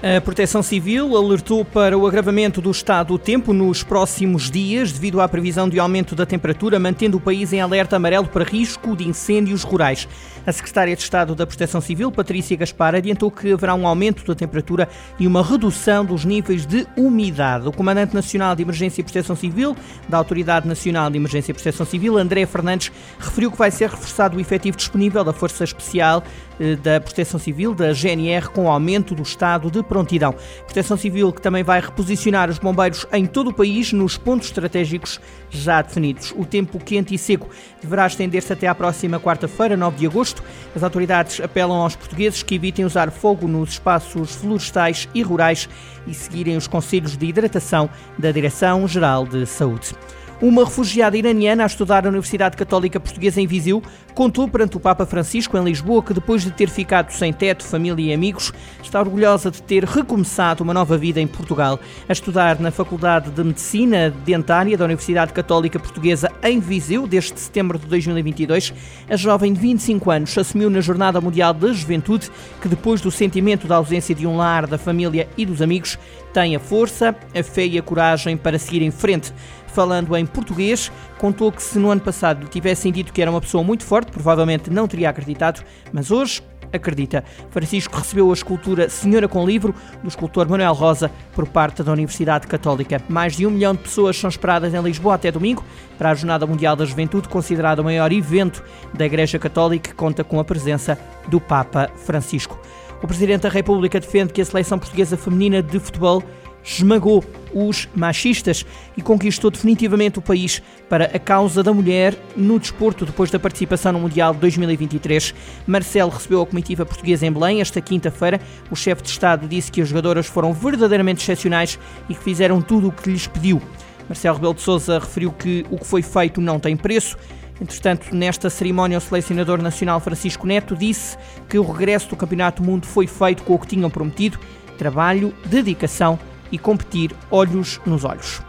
A Proteção Civil alertou para o agravamento do estado do tempo nos próximos dias, devido à previsão de aumento da temperatura, mantendo o país em alerta amarelo para risco de incêndios rurais. A Secretária de Estado da Proteção Civil, Patrícia Gaspar, adiantou que haverá um aumento da temperatura e uma redução dos níveis de umidade. O Comandante Nacional de Emergência e Proteção Civil, da Autoridade Nacional de Emergência e Proteção Civil, André Fernandes, referiu que vai ser reforçado o efetivo disponível da Força Especial da Proteção Civil, da GNR, com o aumento do estado de prontidão. Proteção Civil que também vai reposicionar os bombeiros em todo o país nos pontos estratégicos já definidos. O tempo quente e seco deverá estender-se até à próxima quarta-feira, 9 de agosto. As autoridades apelam aos portugueses que evitem usar fogo nos espaços florestais e rurais e seguirem os conselhos de hidratação da Direção-Geral de Saúde. Uma refugiada iraniana a estudar na Universidade Católica Portuguesa em Viseu contou perante o Papa Francisco em Lisboa que depois de ter ficado sem teto, família e amigos, está orgulhosa de ter recomeçado uma nova vida em Portugal. A estudar na Faculdade de Medicina Dentária da Universidade Católica Portuguesa em Viseu desde setembro de 2022, a jovem de 25 anos assumiu na Jornada Mundial da Juventude que depois do sentimento da ausência de um lar, da família e dos amigos, tem a força, a fé e a coragem para seguir em frente falando em português, contou que se no ano passado lhe tivessem dito que era uma pessoa muito forte, provavelmente não teria acreditado, mas hoje acredita. Francisco recebeu a escultura Senhora com Livro do escultor Manuel Rosa por parte da Universidade Católica. Mais de um milhão de pessoas são esperadas em Lisboa até domingo para a Jornada Mundial da Juventude, considerado o maior evento da Igreja Católica, que conta com a presença do Papa Francisco. O Presidente da República defende que a seleção portuguesa feminina de futebol esmagou os machistas e conquistou definitivamente o país para a causa da mulher no desporto depois da participação no Mundial de 2023. Marcelo recebeu a comitiva portuguesa em Belém esta quinta-feira. O chefe de Estado disse que as jogadoras foram verdadeiramente excepcionais e que fizeram tudo o que lhes pediu. Marcelo Rebelo de Sousa referiu que o que foi feito não tem preço. Entretanto, nesta cerimónia, o selecionador nacional Francisco Neto disse que o regresso do Campeonato do Mundo foi feito com o que tinham prometido: trabalho, dedicação e competir olhos nos olhos.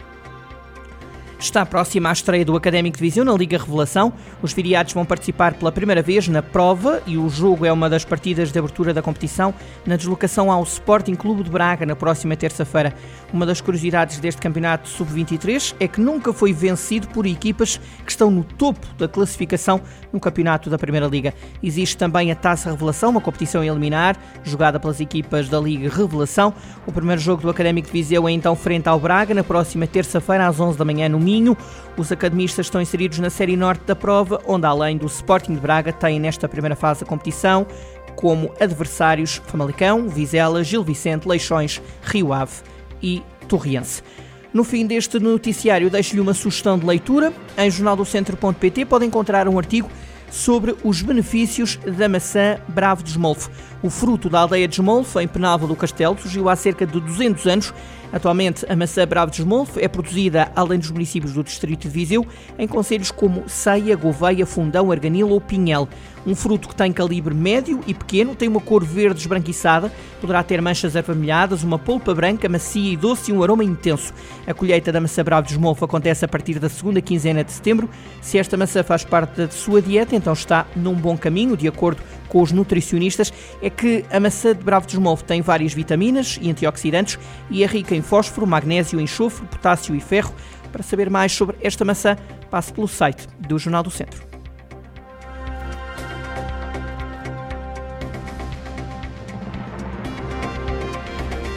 Está próxima a estreia do Académico de Viseu na Liga Revelação. Os viriatos vão participar pela primeira vez na prova e o jogo é uma das partidas de abertura da competição na deslocação ao Sporting Clube de Braga na próxima terça-feira. Uma das curiosidades deste campeonato sub-23 é que nunca foi vencido por equipas que estão no topo da classificação no campeonato da Primeira Liga. Existe também a Taça Revelação, uma competição eliminar, jogada pelas equipas da Liga Revelação. O primeiro jogo do Académico de Viseu é então frente ao Braga na próxima terça-feira às 11 da manhã no Minho. Os academistas estão inseridos na Série Norte da prova, onde além do Sporting de Braga têm nesta primeira fase da competição como adversários Famalicão, Vizela, Gil Vicente, Leixões, Rio Ave e Torriense. No fim deste noticiário, deixo-lhe uma sugestão de leitura. Em jornaldocentro.pt pode encontrar um artigo sobre os benefícios da maçã Bravo de Esmolfo. O fruto da aldeia de Esmolfo, em Penalva do Castelo, surgiu há cerca de 200 anos Atualmente, a maçã Bravo de Esmolfo é produzida, além dos municípios do Distrito de Viseu, em conselhos como Ceia, Gouveia, Fundão, Arganil ou Pinhel. Um fruto que tem calibre médio e pequeno, tem uma cor verde esbranquiçada, poderá ter manchas avermelhadas, uma polpa branca, macia e doce e um aroma intenso. A colheita da maçã Bravo Esmolfo acontece a partir da segunda quinzena de setembro. Se esta maçã faz parte da sua dieta, então está num bom caminho, de acordo com os nutricionistas, é que a maçã de Bravo de Esmolfo tem várias vitaminas e antioxidantes e é rica em fósforo, magnésio, enxofre, potássio e ferro. Para saber mais sobre esta maçã, passe pelo site do Jornal do Centro.